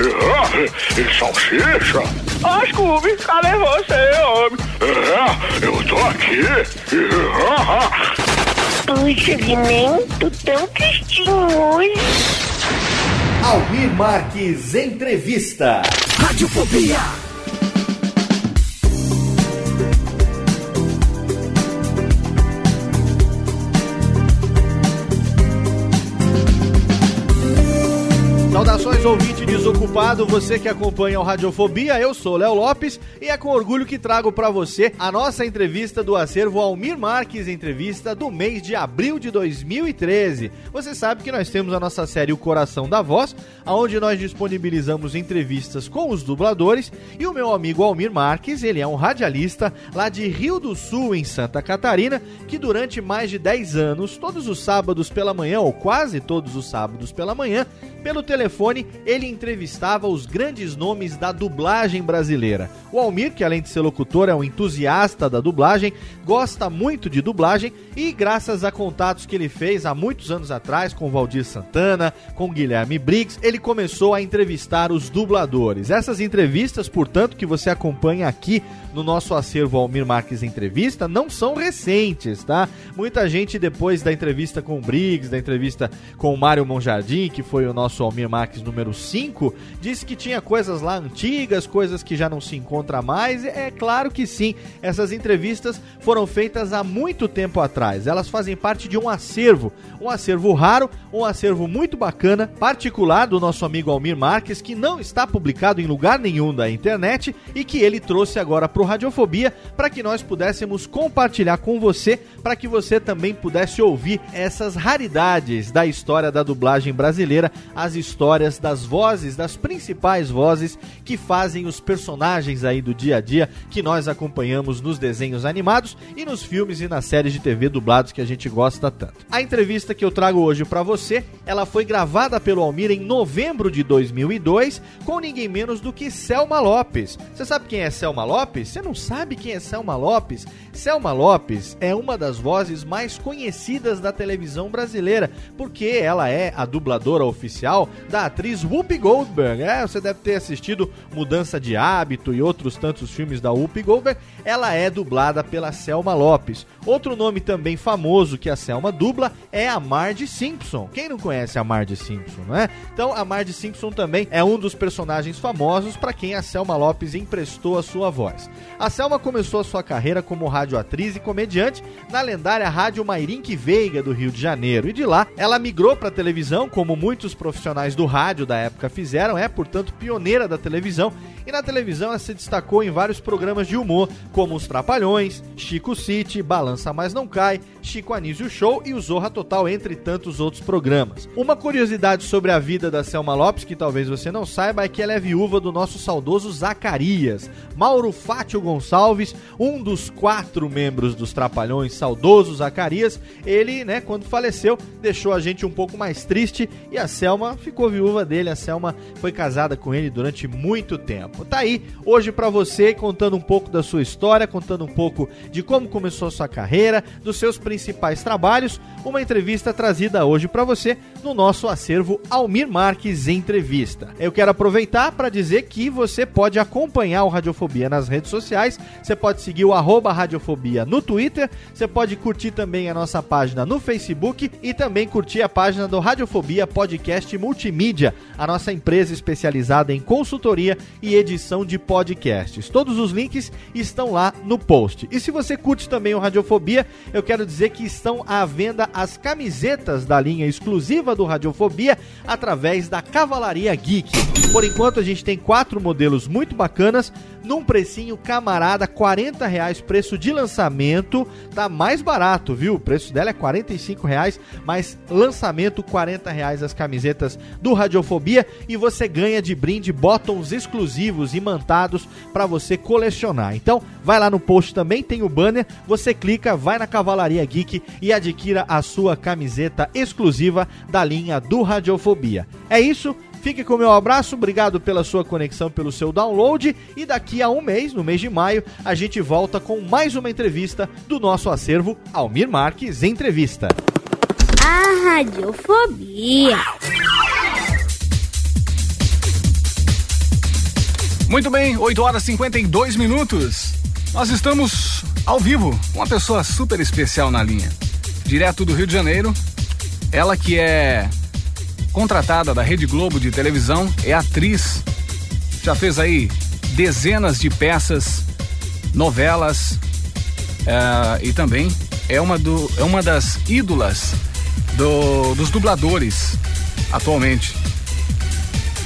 É, e salsicha? Ó, oh, Scooby, cadê você, homem? É, eu tô aqui. Puxa, Vinento, tão tristinho hoje. Almir Marques Entrevista. Radiofobia. Desocupado, você que acompanha o Radiofobia, eu sou Léo Lopes e é com orgulho que trago para você a nossa entrevista do acervo Almir Marques, entrevista do mês de abril de 2013. Você sabe que nós temos a nossa série O Coração da Voz, onde nós disponibilizamos entrevistas com os dubladores e o meu amigo Almir Marques, ele é um radialista lá de Rio do Sul, em Santa Catarina, que durante mais de 10 anos, todos os sábados pela manhã, ou quase todos os sábados pela manhã, pelo telefone, ele os grandes nomes da dublagem brasileira. O Almir, que além de ser locutor, é um entusiasta da dublagem, gosta muito de dublagem e, graças a contatos que ele fez há muitos anos atrás com Valdir Santana, com Guilherme Briggs, ele começou a entrevistar os dubladores. Essas entrevistas, portanto, que você acompanha aqui no nosso acervo Almir Marques Entrevista, não são recentes, tá? Muita gente, depois da entrevista com o Briggs, da entrevista com o Mário Monjardim, que foi o nosso Almir Marques número 5, disse que tinha coisas lá antigas, coisas que já não se encontra mais. É claro que sim, essas entrevistas foram feitas há muito tempo atrás. Elas fazem parte de um acervo, um acervo raro, um acervo muito bacana, particular do nosso amigo Almir Marques, que não está publicado em lugar nenhum da internet e que ele trouxe agora para o Radiofobia para que nós pudéssemos compartilhar com você, para que você também pudesse ouvir essas raridades da história da dublagem brasileira, as histórias das vozes, das principais vozes que fazem os personagens aí do dia a dia que nós acompanhamos nos desenhos animados e nos filmes e nas séries de TV dublados que a gente gosta tanto. A entrevista que eu trago hoje para você, ela foi gravada pelo Almir em novembro de 2002 com ninguém menos do que Selma Lopes. Você sabe quem é Selma Lopes? Você não sabe quem é Selma Lopes? Selma Lopes é uma das vozes mais conhecidas da televisão brasileira, porque ela é a dubladora oficial da atriz Whoopi Goldberg. É, você deve ter assistido Mudança de Hábito e outros tantos filmes da Whoopi Goldberg. Ela é dublada pela Selma Lopes. Outro nome também famoso que a Selma dubla é a Marge Simpson. Quem não conhece a Marge Simpson, não é? Então a Marge Simpson também é um dos personagens famosos para quem a Selma Lopes emprestou a sua voz. A Selma começou a sua carreira como radioatriz e comediante na lendária Rádio Mairink Veiga do Rio de Janeiro e de lá ela migrou para a televisão como muitos profissionais do rádio da época fizeram, é, portanto, pioneira da televisão. E na televisão ela se destacou em vários programas de humor, como Os Trapalhões, Chico City, Balança Mas Não Cai, Chico Anísio Show e o Zorra Total, entre tantos outros programas. Uma curiosidade sobre a vida da Selma Lopes, que talvez você não saiba, é que ela é viúva do nosso saudoso Zacarias. Mauro Fátio Gonçalves, um dos quatro membros dos Trapalhões, saudoso Zacarias, ele, né, quando faleceu, deixou a gente um pouco mais triste e a Selma ficou viúva dele, a Selma foi casada com ele durante muito tempo. Tá aí hoje para você contando um pouco da sua história, contando um pouco de como começou a sua carreira, dos seus principais trabalhos, uma entrevista trazida hoje para você no nosso acervo Almir Marques Entrevista. Eu quero aproveitar para dizer que você pode acompanhar o Radiofobia nas redes sociais, você pode seguir o arroba Radiofobia no Twitter, você pode curtir também a nossa página no Facebook e também curtir a página do Radiofobia Podcast Multimídia, a nossa empresa especializada em consultoria e edição de podcasts. Todos os links estão lá no post. E se você curte também o Radiofobia, eu quero dizer que estão à venda as camisetas da linha exclusiva do Radiofobia através da Cavalaria Geek. Por enquanto a gente tem quatro modelos muito bacanas, num precinho camarada, 40 reais preço de lançamento, tá mais barato, viu? O preço dela é 45 reais, mas lançamento 40 reais as camisetas do Radiofobia e você ganha de brinde botões exclusivos imantados para você colecionar. Então, vai lá no post também, tem o banner, você clica, vai na Cavalaria Geek e adquira a sua camiseta exclusiva da linha do Radiofobia. É isso, Fique com o meu abraço, obrigado pela sua conexão, pelo seu download. E daqui a um mês, no mês de maio, a gente volta com mais uma entrevista do nosso acervo Almir Marques Entrevista. A Radiofobia. Muito bem, 8 horas e 52 minutos. Nós estamos ao vivo com uma pessoa super especial na linha. Direto do Rio de Janeiro. Ela que é contratada da Rede Globo de televisão, é atriz, já fez aí dezenas de peças, novelas é, e também é uma, do, é uma das ídolas do, dos dubladores atualmente.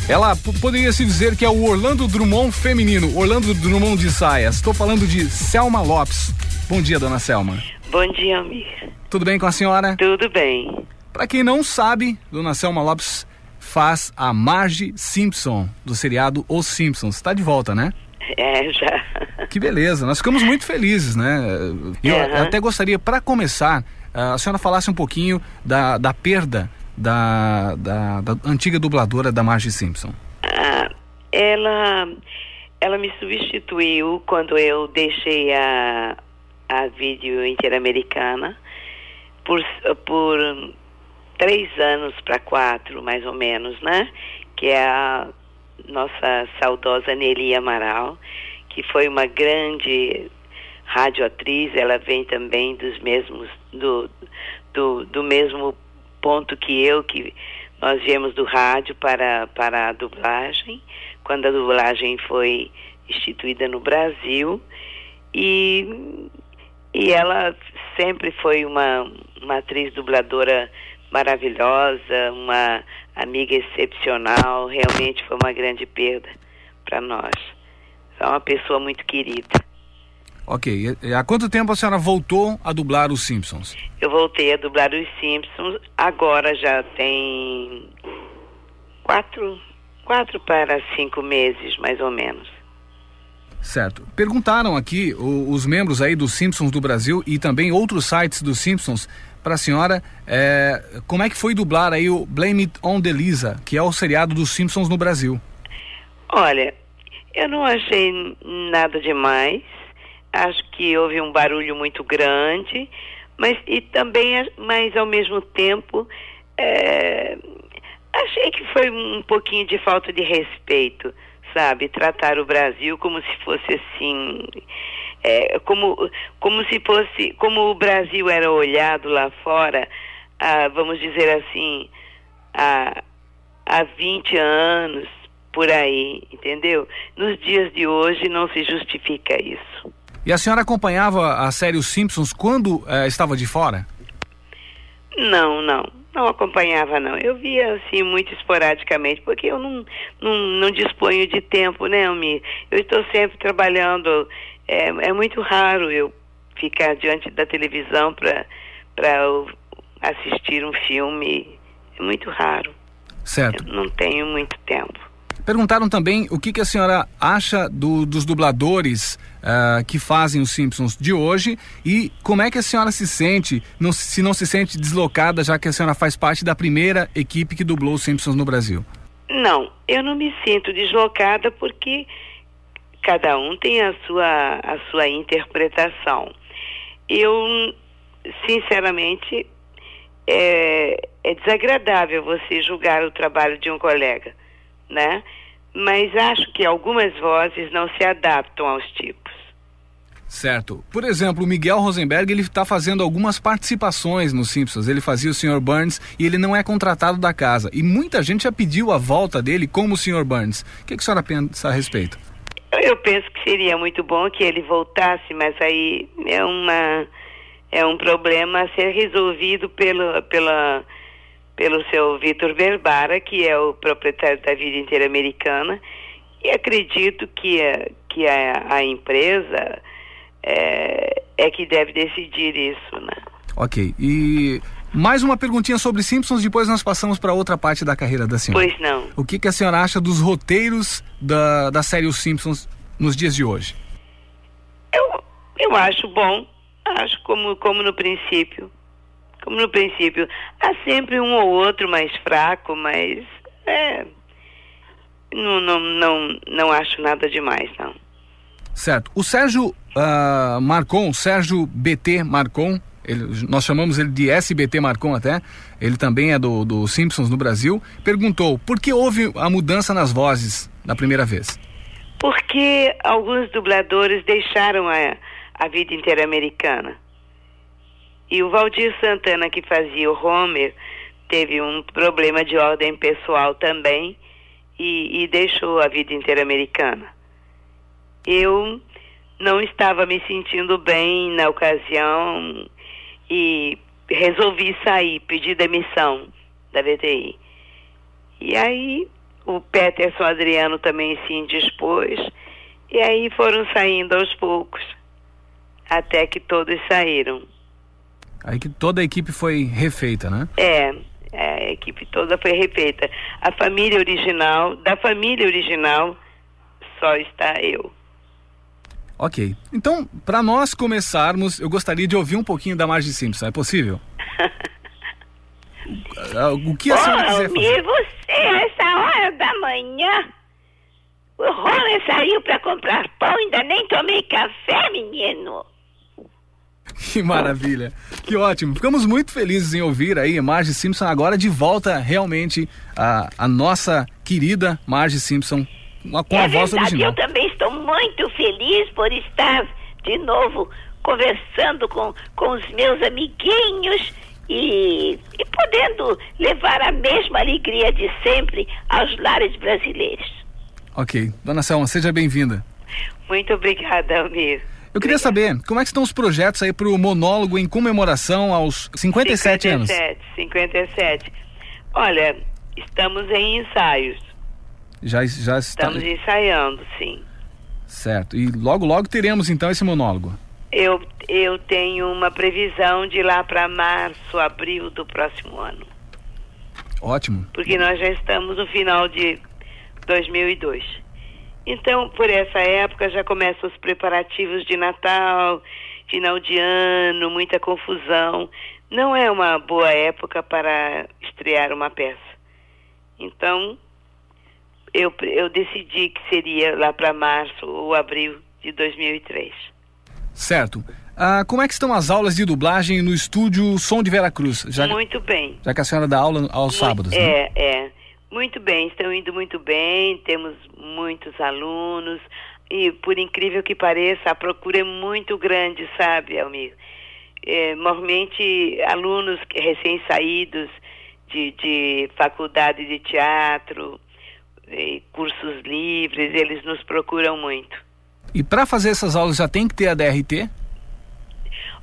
Ela poderia se dizer que é o Orlando Drummond feminino, Orlando Drummond de saias. Estou falando de Selma Lopes. Bom dia, dona Selma. Bom dia, Amir. Tudo bem com a senhora? Tudo bem. Para quem não sabe, Dona Selma Lopes faz a Marge Simpson do seriado Os Simpsons. Está de volta, né? É, já. Que beleza, nós ficamos muito felizes, né? Eu uhum. até gostaria, para começar, a senhora falasse um pouquinho da, da perda da, da, da antiga dubladora da Marge Simpson. Ah, ela, ela me substituiu quando eu deixei a, a vídeo interamericana por, por três anos para quatro, mais ou menos, né? Que é a nossa saudosa Nelly Amaral, que foi uma grande radioatriz, ela vem também dos mesmos, do, do, do mesmo ponto que eu, que nós viemos do rádio para, para a dublagem, quando a dublagem foi instituída no Brasil, e, e ela sempre foi uma, uma atriz dubladora maravilhosa, uma amiga excepcional, realmente foi uma grande perda para nós. É uma pessoa muito querida. Ok. E há quanto tempo a senhora voltou a dublar os Simpsons? Eu voltei a dublar os Simpsons, agora já tem quatro, quatro para cinco meses, mais ou menos. Certo. Perguntaram aqui o, os membros aí dos Simpsons do Brasil e também outros sites dos Simpsons para a senhora é, como é que foi dublar aí o Blame It on the Lisa, que é o seriado dos Simpsons no Brasil. Olha, eu não achei nada demais. Acho que houve um barulho muito grande, mas e também, mas ao mesmo tempo, é, achei que foi um pouquinho de falta de respeito, sabe? Tratar o Brasil como se fosse assim é, como, como se fosse, como o Brasil era olhado lá fora, ah, vamos dizer assim, há, há 20 anos, por aí, entendeu? Nos dias de hoje não se justifica isso. E a senhora acompanhava a série Os Simpsons quando eh, estava de fora? Não, não. Não acompanhava, não. Eu via, assim, muito esporadicamente, porque eu não, não, não disponho de tempo, né, Almir? Eu estou sempre trabalhando é, é muito raro eu ficar diante da televisão para assistir um filme. É muito raro. Certo. Eu não tenho muito tempo. Perguntaram também o que, que a senhora acha do, dos dubladores uh, que fazem os Simpsons de hoje e como é que a senhora se sente, não, se não se sente deslocada, já que a senhora faz parte da primeira equipe que dublou os Simpsons no Brasil. Não, eu não me sinto deslocada porque cada um tem a sua, a sua interpretação. Eu, sinceramente, é, é desagradável você julgar o trabalho de um colega, né? Mas acho que algumas vozes não se adaptam aos tipos. Certo. Por exemplo, o Miguel Rosenberg ele está fazendo algumas participações nos Simpsons. Ele fazia o Sr. Burns e ele não é contratado da casa. E muita gente já pediu a volta dele como o Sr. Burns. O que, que a senhora pensa a respeito? Eu penso que seria muito bom que ele voltasse, mas aí é uma é um problema a ser resolvido pelo pela pelo seu Vitor Verbara, que é o proprietário da Vida Inteira Americana, e acredito que a, que a, a empresa é, é que deve decidir isso, né? Ok. E mais uma perguntinha sobre Simpsons, depois nós passamos para outra parte da carreira da senhora. Pois não. O que, que a senhora acha dos roteiros da, da série Os Simpsons nos dias de hoje? Eu, eu acho bom. Acho como, como no princípio. Como no princípio. Há sempre um ou outro mais fraco, mas é. Não, não, não, não acho nada demais, não. Certo. O Sérgio uh, Marcon, Sérgio BT Marcon, ele, nós chamamos ele de SBT Marcon até, ele também é do, do Simpsons no Brasil, perguntou por que houve a mudança nas vozes da primeira vez? Porque alguns dubladores deixaram a, a vida inteira americana. E o Valdir Santana, que fazia o Homer, teve um problema de ordem pessoal também e, e deixou a vida inteira americana. Eu não estava me sentindo bem na ocasião e resolvi sair, pedir demissão da VTI. E aí o Peterson Adriano também se indispôs, e aí foram saindo aos poucos, até que todos saíram. Aí que toda a equipe foi refeita, né? É, a equipe toda foi refeita. A família original, da família original, só está eu. Ok. Então, para nós começarmos, eu gostaria de ouvir um pouquinho da Marge Simpson. É possível? o que a senhora quiser fazer? você, essa hora da manhã? O Roller saiu para comprar pão, ainda nem tomei café, menino. Que maravilha, que ótimo. Ficamos muito felizes em ouvir aí Marge Simpson agora de volta realmente a, a nossa querida Marge Simpson com é a voz verdade, original. Eu também estou muito feliz por estar de novo conversando com, com os meus amiguinhos e, e podendo levar a mesma alegria de sempre aos lares brasileiros. Ok. Dona Selma, seja bem-vinda. Muito obrigada, Almir. Eu queria saber, como é que estão os projetos aí para o monólogo em comemoração aos 57, 57 anos? 57. Olha, estamos em ensaios. Já, já está... Estamos ensaiando, sim. Certo. E logo, logo teremos então esse monólogo. Eu, eu tenho uma previsão de lá para março, abril do próximo ano. Ótimo. Porque nós já estamos no final de 2002. Então, por essa época já começam os preparativos de Natal, final de ano, muita confusão. Não é uma boa época para estrear uma peça. Então, eu, eu decidi que seria lá para março ou abril de 2003. Certo. Ah, como é que estão as aulas de dublagem no estúdio Som de Veracruz? Já, muito bem. Já que a senhora dá aula aos muito, sábados, é, né? É, muito bem. Estão indo muito bem, temos muitos alunos e, por incrível que pareça, a procura é muito grande, sabe, Almir? É, normalmente, alunos recém-saídos de, de faculdade de teatro, cursos livres, eles nos procuram muito. E para fazer essas aulas já tem que ter a DRT?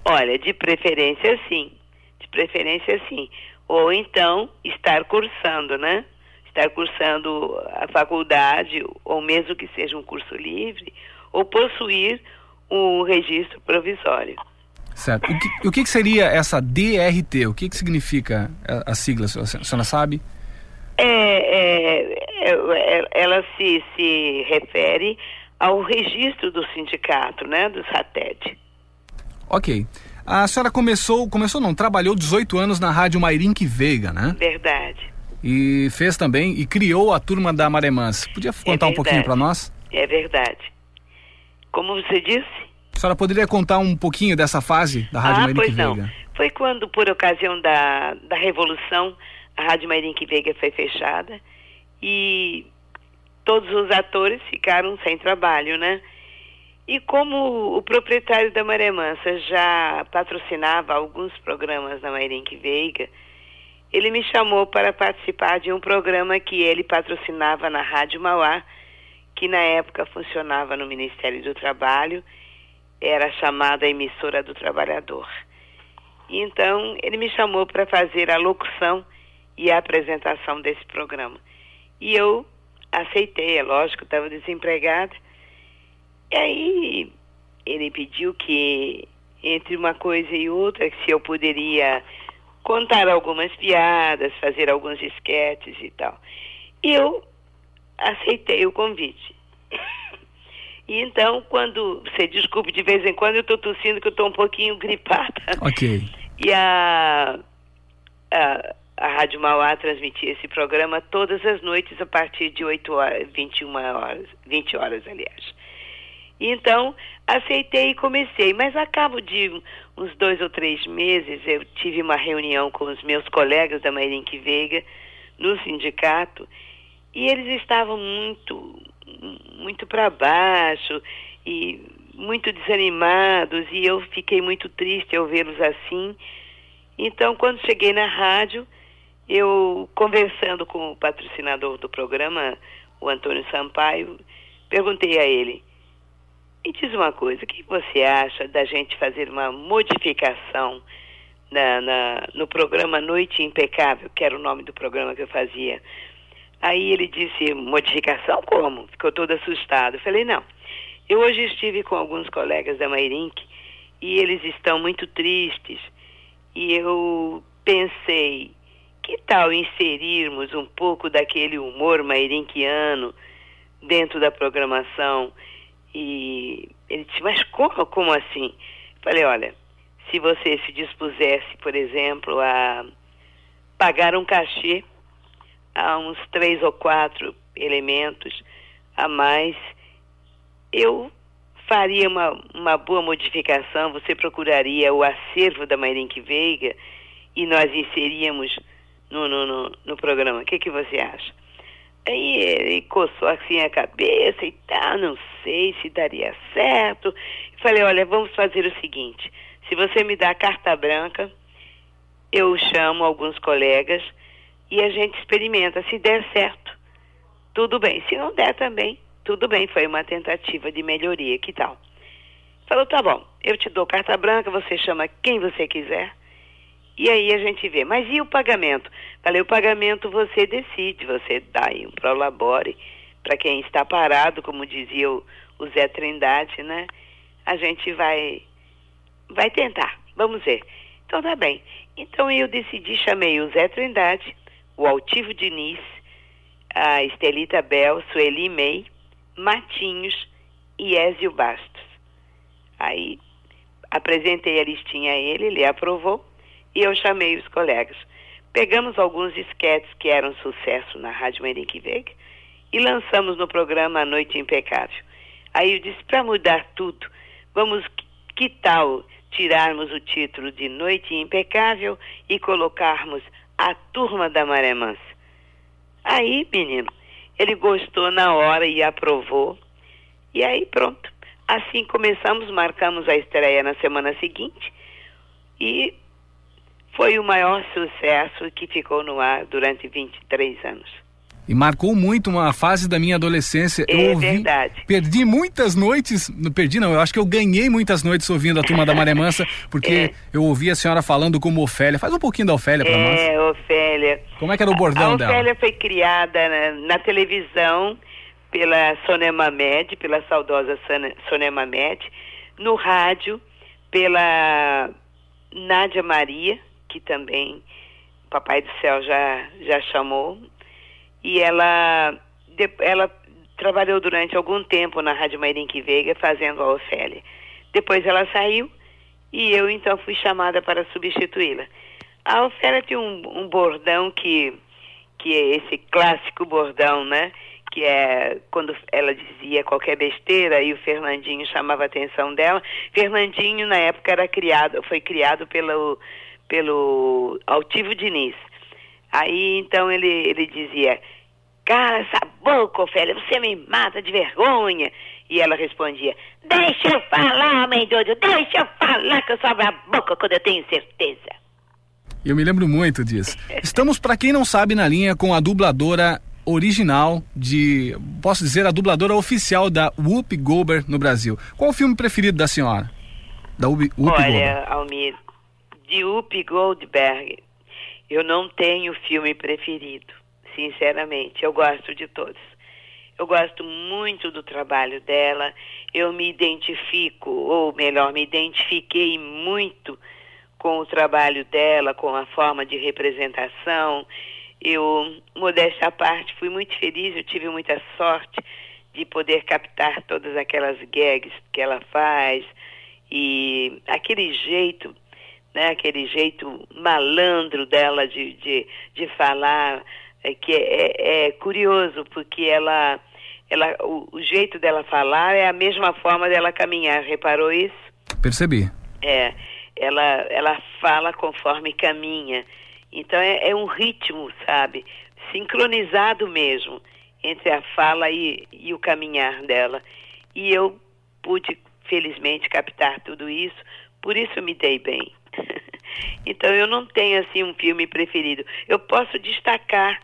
Olha, de preferência sim. De preferência sim. Ou então estar cursando, né? Estar cursando a faculdade, ou mesmo que seja um curso livre, ou possuir um registro provisório. Certo. O que, o que seria essa DRT? O que, que significa a, a sigla? A senhora sabe? É, é, ela se, se refere ao registro do sindicato, né, do SATED. Ok. A senhora começou, começou não, trabalhou 18 anos na Rádio Mairink Veiga, né? Verdade. e fez também e criou a turma da Maré Mansa. Podia contar é um pouquinho para nós? É verdade. Como você disse? A senhora poderia contar um pouquinho dessa fase da Rádio ah, Marinque pois Veiga? Não. Foi quando, por ocasião da, da Revolução, a Rádio Marinque Veiga foi fechada e todos os atores ficaram sem trabalho, né? E como o proprietário da Maré Mansa já patrocinava alguns programas da Marinque Veiga, ele me chamou para participar de um programa que ele patrocinava na Rádio Mauá, que na época funcionava no Ministério do Trabalho, era chamada Emissora do Trabalhador. Então ele me chamou para fazer a locução e a apresentação desse programa. E eu aceitei, é lógico, estava desempregada. E aí ele pediu que entre uma coisa e outra, se eu poderia contar algumas piadas, fazer alguns esquetes e tal. E eu aceitei o convite. E então, quando. Você desculpe, de vez em quando eu estou tossindo que eu estou um pouquinho gripada. Ok. E a, a, a Rádio Mauá transmitia esse programa todas as noites a partir de 8 horas, 21 horas, 20 horas, aliás. Então, aceitei e comecei. Mas a cabo de uns dois ou três meses, eu tive uma reunião com os meus colegas da Mairink Veiga, no sindicato, e eles estavam muito, muito para baixo e muito desanimados, e eu fiquei muito triste ao vê-los assim. Então, quando cheguei na rádio, eu, conversando com o patrocinador do programa, o Antônio Sampaio, perguntei a ele, me diz uma coisa, o que você acha da gente fazer uma modificação na, na, no programa Noite Impecável, que era o nome do programa que eu fazia? Aí ele disse, modificação como? Ficou todo assustado. Eu falei, não. Eu hoje estive com alguns colegas da Mairink e eles estão muito tristes. E eu pensei, que tal inserirmos um pouco daquele humor mairinquiano dentro da programação? E ele disse, mas como, como assim? Falei, olha, se você se dispusesse, por exemplo, a pagar um cachê a uns três ou quatro elementos a mais, eu faria uma, uma boa modificação, você procuraria o acervo da Mairink Veiga e nós inseríamos no, no, no, no programa. O que, que você acha? Aí ele coçou assim a cabeça e tal, não sei se daria certo. Falei, olha, vamos fazer o seguinte, se você me dá a carta branca, eu chamo alguns colegas e a gente experimenta. Se der certo, tudo bem. Se não der também, tudo bem. Foi uma tentativa de melhoria, que tal? Falou, tá bom, eu te dou carta branca, você chama quem você quiser e aí a gente vê. Mas e o pagamento? Falei, o pagamento você decide, você dá aí um prolabore para quem está parado, como dizia o, o Zé Trindade, né? A gente vai vai tentar, vamos ver. Então tá bem. Então eu decidi, chamei o Zé Trindade, o Altivo Diniz, a Estelita Bel, Sueli May, Matinhos e Ézio Bastos. Aí apresentei a listinha a ele, ele aprovou e eu chamei os colegas. Pegamos alguns esquetes que eram sucesso na Rádio Merenque Veiga e lançamos no programa A Noite Impecável. Aí eu disse, para mudar tudo, vamos, que tal tirarmos o título de Noite Impecável e colocarmos A Turma da Maré Mansa? Aí, menino, ele gostou na hora e aprovou. E aí, pronto. Assim começamos, marcamos a estreia na semana seguinte e foi o maior sucesso que ficou no ar durante 23 anos. E marcou muito uma fase da minha adolescência. É eu ouvi, verdade. Perdi muitas noites, não perdi não, eu acho que eu ganhei muitas noites ouvindo a Turma da Maré Mansa, porque é. eu ouvi a senhora falando como Ofélia. Faz um pouquinho da Ofélia para nós. É, Ofélia. Como é que era o bordão a dela? A Ofélia foi criada na, na televisão pela Sonema Med, pela saudosa Sonema Med, no rádio pela Nádia Maria, que também o Papai do Céu já, já chamou. E ela, ela trabalhou durante algum tempo na Rádio Mairink Veiga fazendo a Ofélia. Depois ela saiu e eu então fui chamada para substituí-la. A Ofélia tinha um, um bordão que, que é esse clássico bordão, né? Que é quando ela dizia qualquer besteira e o Fernandinho chamava a atenção dela. Fernandinho na época era criado, foi criado pelo pelo Altivo Diniz. Aí então ele ele dizia: "Cara, essa boca, Ofélia, você me mata de vergonha". E ela respondia: Deixa eu falar, mãe doido, deixa eu falar que eu só abro a boca quando eu tenho certeza. Eu me lembro muito disso. Estamos, para quem não sabe, na linha com a dubladora original de, posso dizer, a dubladora oficial da Whoopi Goldberg no Brasil. Qual o filme preferido da senhora? Da Whoopi, Whoopi Olha, Goldberg. Almir, de Whoopi Goldberg, eu não tenho filme preferido, sinceramente. Eu gosto de todos. Eu gosto muito do trabalho dela. Eu me identifico, ou melhor, me identifiquei muito com o trabalho dela, com a forma de representação. Eu, modéstia à parte, fui muito feliz, eu tive muita sorte de poder captar todas aquelas gags que ela faz e aquele jeito, né, aquele jeito malandro dela de, de, de falar, é, que é, é, curioso, porque ela, ela o, o, jeito dela falar é a mesma forma dela caminhar, reparou isso? Percebi. É, ela, ela fala conforme caminha. Então é, é um ritmo, sabe? Sincronizado mesmo entre a fala e, e o caminhar dela. E eu pude, felizmente, captar tudo isso, por isso me dei bem. Então eu não tenho assim um filme preferido. Eu posso destacar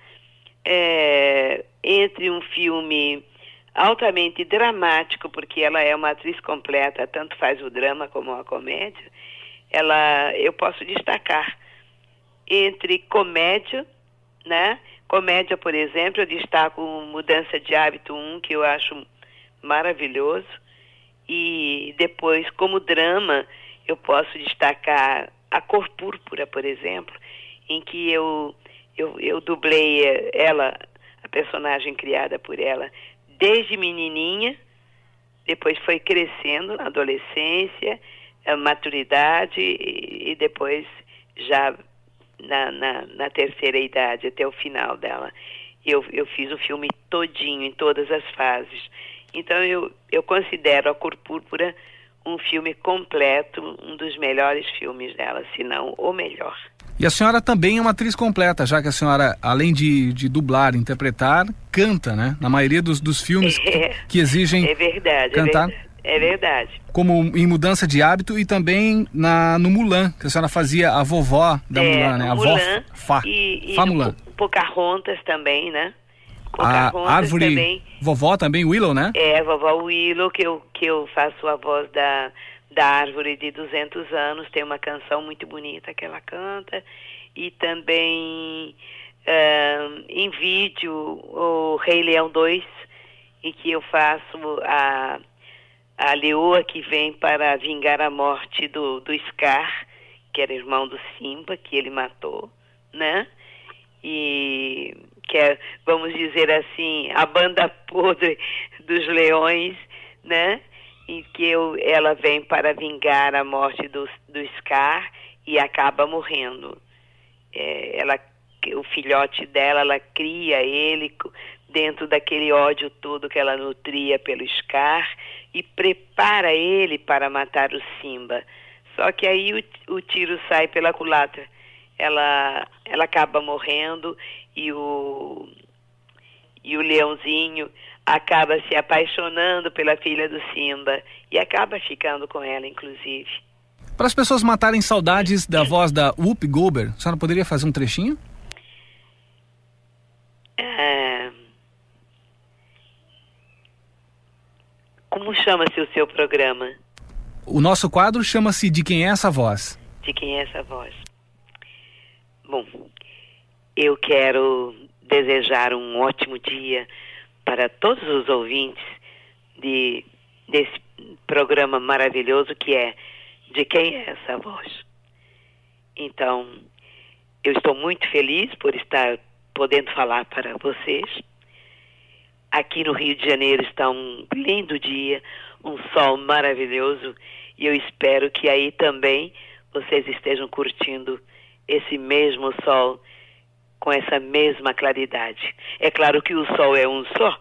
é, entre um filme altamente dramático, porque ela é uma atriz completa, tanto faz o drama como a comédia. Ela, eu posso destacar entre comédia, né? Comédia, por exemplo, eu destaco Mudança de Hábito 1, que eu acho maravilhoso. E depois, como drama, eu posso destacar A Cor Púrpura, por exemplo, em que eu eu, eu dublei ela, a personagem criada por ela, desde menininha, depois foi crescendo na adolescência, a maturidade e, e depois já na, na, na, terceira idade, até o final dela. Eu, eu fiz o filme todinho, em todas as fases. Então eu, eu considero A Cor Púrpura um filme completo, um dos melhores filmes dela, se não o melhor. E a senhora também é uma atriz completa, já que a senhora, além de, de dublar, interpretar, canta, né? Na maioria dos, dos filmes é, que, que, exigem é verdade, cantar. É verdade, é verdade. Como em Mudança de Hábito e também na, no Mulan, que a senhora fazia a vovó da é, Mulan, né? A Mulan, vó Fá, e, e Fá Mulan. Pocahontas também, né? A árvore também. vovó também Willow né? É vovó Willow que eu que eu faço a voz da da árvore de 200 anos. Tem uma canção muito bonita que ela canta. E também uh, em vídeo o Rei Leão 2 em que eu faço a a leoa que vem para vingar a morte do do Scar que era irmão do Simba que ele matou né? E que é, vamos dizer assim, a banda podre dos leões, né? Em que eu, ela vem para vingar a morte do, do Scar e acaba morrendo. É, ela, o filhote dela, ela cria ele dentro daquele ódio todo que ela nutria pelo Scar e prepara ele para matar o Simba. Só que aí o, o tiro sai pela culatra. Ela, ela acaba morrendo e o e o leãozinho acaba se apaixonando pela filha do Simba e acaba ficando com ela, inclusive. Para as pessoas matarem saudades da voz da Whoop Goldberg, a senhora poderia fazer um trechinho? É... Como chama-se o seu programa? O nosso quadro chama-se De Quem é essa voz? De quem é essa voz? Bom, eu quero desejar um ótimo dia para todos os ouvintes de, desse programa maravilhoso que é De Quem é essa voz? Então, eu estou muito feliz por estar podendo falar para vocês. Aqui no Rio de Janeiro está um lindo dia, um sol maravilhoso e eu espero que aí também vocês estejam curtindo esse mesmo sol com essa mesma claridade. É claro que o Sol é um só,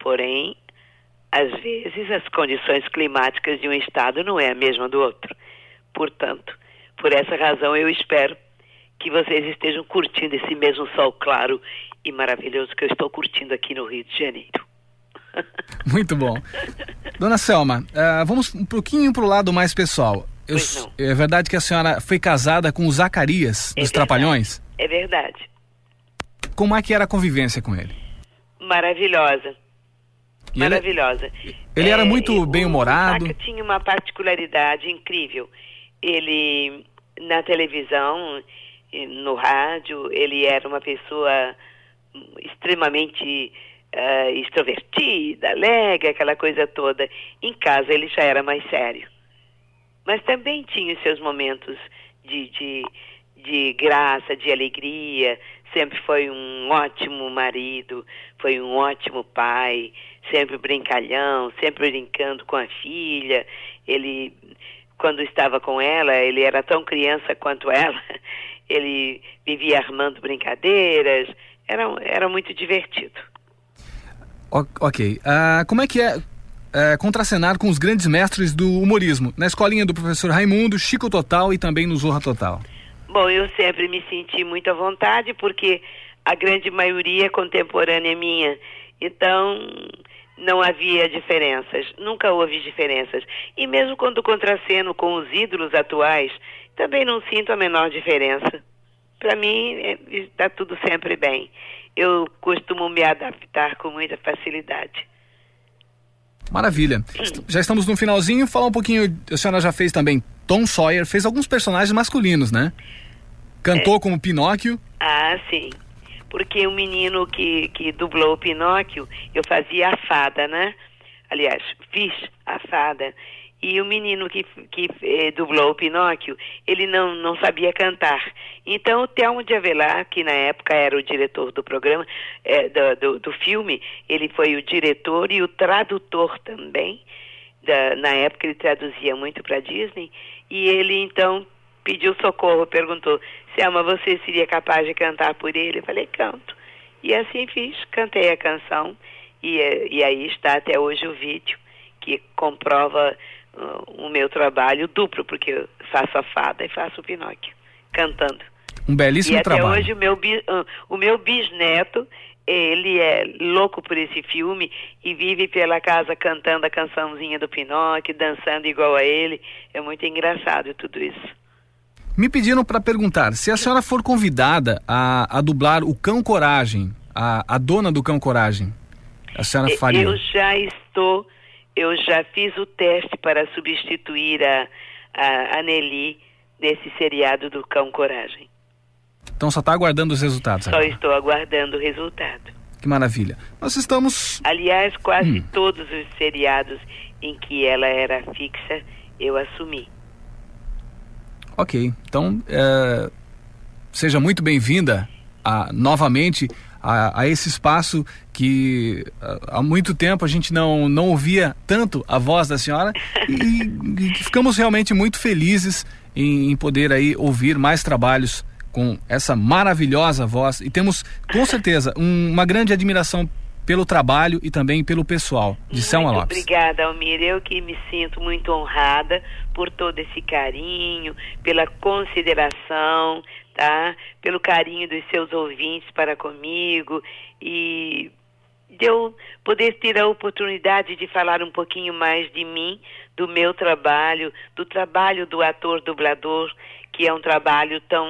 porém, às vezes as condições climáticas de um estado não é a mesma do outro. Portanto, por essa razão eu espero que vocês estejam curtindo esse mesmo sol claro e maravilhoso que eu estou curtindo aqui no Rio de Janeiro. Muito bom. Dona Selma, uh, vamos um pouquinho para o lado mais pessoal. Eu, é verdade que a senhora foi casada com o Zacarias, é dos verdade. Trapalhões? É verdade. Como é que era a convivência com ele? Maravilhosa. E Maravilhosa. Ele, ele é, era muito bem-humorado. tinha uma particularidade incrível. Ele, na televisão, no rádio, ele era uma pessoa extremamente uh, extrovertida, alegre, aquela coisa toda. Em casa ele já era mais sério. Mas também tinha seus momentos de, de, de graça, de alegria. Sempre foi um ótimo marido, foi um ótimo pai, sempre brincalhão, sempre brincando com a filha. Ele, quando estava com ela, ele era tão criança quanto ela. Ele vivia armando brincadeiras. Era, era muito divertido. Ok. Uh, como é que é é, contracenar com os grandes mestres do humorismo, na escolinha do professor Raimundo, Chico Total e também no Zorra Total? Bom, eu sempre me senti muito à vontade, porque a grande maioria é contemporânea minha. Então, não havia diferenças, nunca houve diferenças. E mesmo quando contraceno com os ídolos atuais, também não sinto a menor diferença. Para mim, está é, tudo sempre bem. Eu costumo me adaptar com muita facilidade. Maravilha. Já estamos no finalzinho. Falar um pouquinho. A senhora já fez também Tom Sawyer, fez alguns personagens masculinos, né? Cantou é. como Pinóquio. Ah, sim. Porque o menino que, que dublou o Pinóquio, eu fazia a fada, né? Aliás, fiz a fada. E o menino que, que eh, dublou o Pinóquio, ele não, não sabia cantar. Então, o Telmo de Avelar, que na época era o diretor do programa, eh, do, do, do, filme, ele foi o diretor e o tradutor também. Da, na época, ele traduzia muito para Disney. E ele, então, pediu socorro, perguntou: Selma, você seria capaz de cantar por ele? Eu falei: canto. E assim fiz, cantei a canção. E, eh, e aí está até hoje o vídeo que comprova o meu trabalho duplo, porque eu faço a fada e faço o Pinóquio, cantando. Um belíssimo e trabalho. até hoje o meu, uh, o meu bisneto, ele é louco por esse filme e vive pela casa cantando a cançãozinha do Pinóquio, dançando igual a ele. É muito engraçado tudo isso. Me pediram para perguntar, se a senhora for convidada a, a dublar o Cão Coragem, a, a dona do Cão Coragem, a senhora faria? Eu já estou eu já fiz o teste para substituir a, a, a Nelly nesse seriado do Cão Coragem. Então só está aguardando os resultados. Só agora. estou aguardando o resultado. Que maravilha. Nós estamos. Aliás, quase hum. todos os seriados em que ela era fixa, eu assumi. Ok. Então, é... seja muito bem-vinda novamente a, a esse espaço que há muito tempo a gente não, não ouvia tanto a voz da senhora e, e ficamos realmente muito felizes em, em, poder aí ouvir mais trabalhos com essa maravilhosa voz e temos com certeza um, uma grande admiração pelo trabalho e também pelo pessoal de Selma Lopes. Obrigada, Almir. Eu que me sinto muito honrada por todo esse carinho, pela consideração, tá? Pelo carinho dos seus ouvintes para comigo e de eu poder ter a oportunidade de falar um pouquinho mais de mim, do meu trabalho, do trabalho do ator dublador, que é um trabalho tão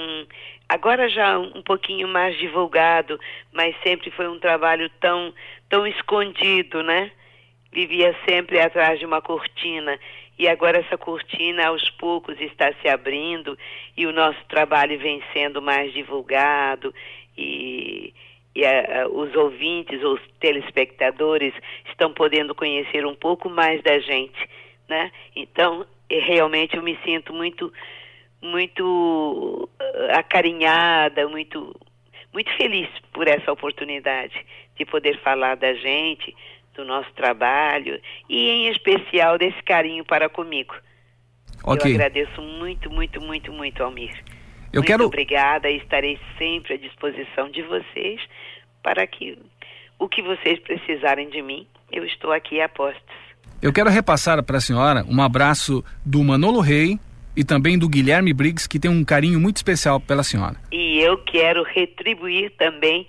agora já um pouquinho mais divulgado, mas sempre foi um trabalho tão, tão escondido, né? Vivia sempre atrás de uma cortina e agora essa cortina aos poucos está se abrindo e o nosso trabalho vem sendo mais divulgado e, e a, a, os ouvintes, os telespectadores estão podendo conhecer um pouco mais da gente, né? Então, realmente eu me sinto muito muito acarinhada, muito muito feliz por essa oportunidade de poder falar da gente, do nosso trabalho e em especial desse carinho para comigo. Okay. Eu agradeço muito, muito, muito, muito, Almir. Eu Muito quero. obrigada e estarei sempre à disposição de vocês para que o que vocês precisarem de mim, eu estou aqui a postos. Eu quero repassar para a senhora um abraço do Manolo Rei e também do Guilherme Briggs, que tem um carinho muito especial pela senhora. E eu quero retribuir também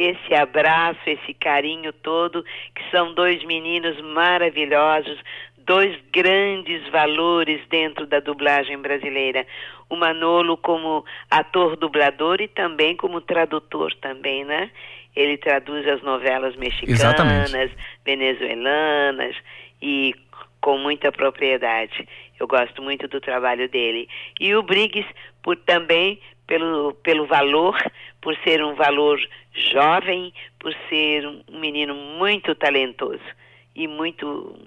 esse abraço, esse carinho todo, que são dois meninos maravilhosos, dois grandes valores dentro da dublagem brasileira. O Manolo como ator dublador e também como tradutor também, né? Ele traduz as novelas mexicanas, Exatamente. venezuelanas e com muita propriedade. Eu gosto muito do trabalho dele. E o Briggs por também pelo, pelo valor, por ser um valor jovem, por ser um menino muito talentoso e muito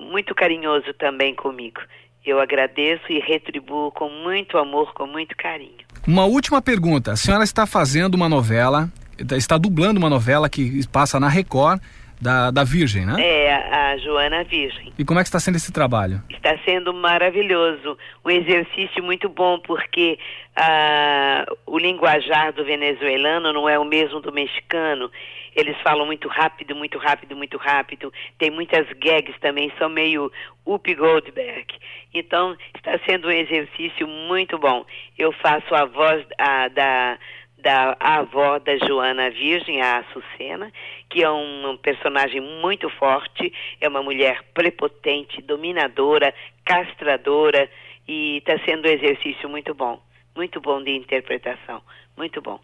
muito carinhoso também comigo. Eu agradeço e retribuo com muito amor, com muito carinho. Uma última pergunta. A senhora está fazendo uma novela, está dublando uma novela que passa na Record da, da Virgem, né? É, a, a Joana Virgem. E como é que está sendo esse trabalho? Está sendo maravilhoso, um exercício muito bom, porque ah, o linguajar do venezuelano não é o mesmo do mexicano. Eles falam muito rápido, muito rápido, muito rápido. Tem muitas gags também, são meio Up Goldberg. Então, está sendo um exercício muito bom. Eu faço a voz ah, da da avó da Joana Virgem, a Açucena, que é um personagem muito forte, é uma mulher prepotente, dominadora, castradora e está sendo um exercício muito bom, muito bom de interpretação, muito bom.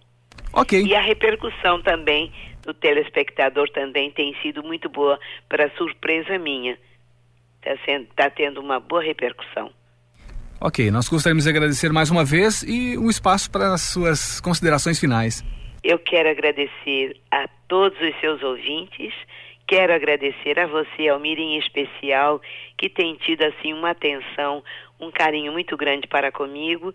Ok. E a repercussão também do telespectador também tem sido muito boa, para surpresa minha. Está tá tendo uma boa repercussão. Ok, nós gostaríamos de agradecer mais uma vez e um espaço para as suas considerações finais. Eu quero agradecer a todos os seus ouvintes, quero agradecer a você, Almir, em especial, que tem tido assim uma atenção, um carinho muito grande para comigo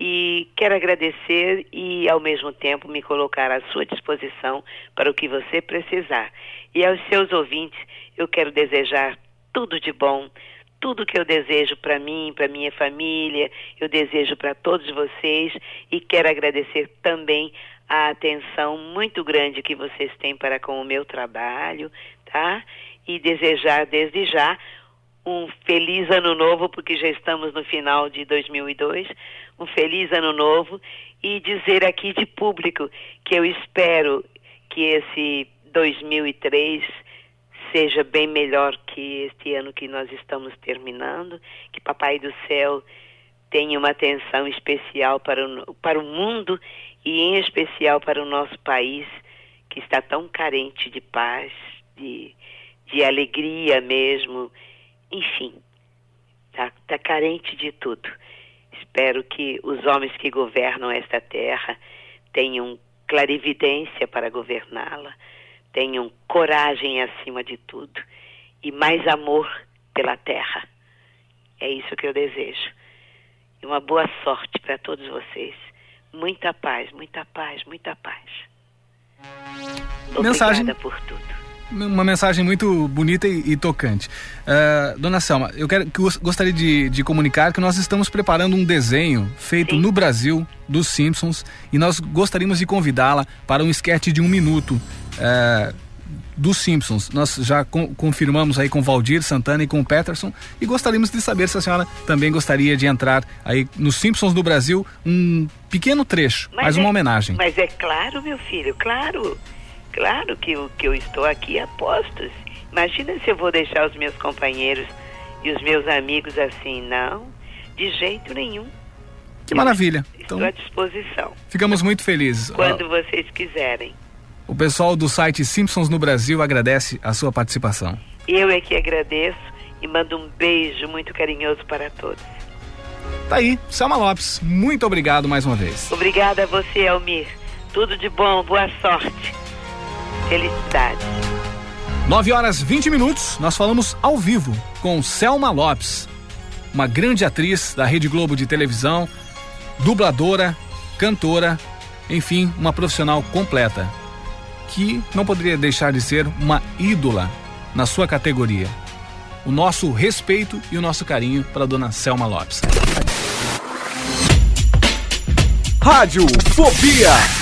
e quero agradecer e ao mesmo tempo me colocar à sua disposição para o que você precisar. E aos seus ouvintes, eu quero desejar tudo de bom, tudo que eu desejo para mim, para minha família, eu desejo para todos vocês e quero agradecer também a atenção muito grande que vocês têm para com o meu trabalho, tá? E desejar desde já um feliz ano novo, porque já estamos no final de 2002, um feliz ano novo e dizer aqui de público que eu espero que esse 2003 seja bem melhor que este ano que nós estamos terminando, que Papai do Céu tenha uma atenção especial para o, para o mundo e em especial para o nosso país que está tão carente de paz, de, de alegria mesmo, enfim, está tá carente de tudo. Espero que os homens que governam esta terra tenham clarividência para governá-la, tenham coragem acima de tudo e mais amor pela terra. É isso que eu desejo. E uma boa sorte para todos vocês. Muita paz, muita paz, muita paz. Obrigada Mensagem. por tudo. Uma mensagem muito bonita e, e tocante. Uh, dona Selma, eu quero, que gostaria de, de, comunicar que nós estamos preparando um desenho feito Sim. no Brasil dos Simpsons e nós gostaríamos de convidá-la para um esquete de um minuto. Uh, dos Simpsons. Nós já com, confirmamos aí com o Valdir Santana e com o Peterson e gostaríamos de saber se a senhora também gostaria de entrar aí nos Simpsons do Brasil um pequeno trecho, mas mais é, uma homenagem. Mas é claro, meu filho, claro. Claro que, eu, que eu estou aqui a postos. Imagina se eu vou deixar os meus companheiros e os meus amigos assim, não, de jeito nenhum. Que maravilha. Estou então, à disposição. Ficamos muito felizes. Quando vocês quiserem. O pessoal do site Simpsons no Brasil agradece a sua participação. Eu é que agradeço e mando um beijo muito carinhoso para todos. Tá aí, Selma Lopes, muito obrigado mais uma vez. Obrigada a você, Almir. Tudo de bom, boa sorte. Felicidades. 9 horas 20 minutos, nós falamos ao vivo com Selma Lopes, uma grande atriz da Rede Globo de televisão, dubladora, cantora, enfim, uma profissional completa que não poderia deixar de ser uma ídola na sua categoria. O nosso respeito e o nosso carinho para a dona Selma Lopes. Rádio Fobia.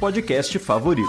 podcast favorito.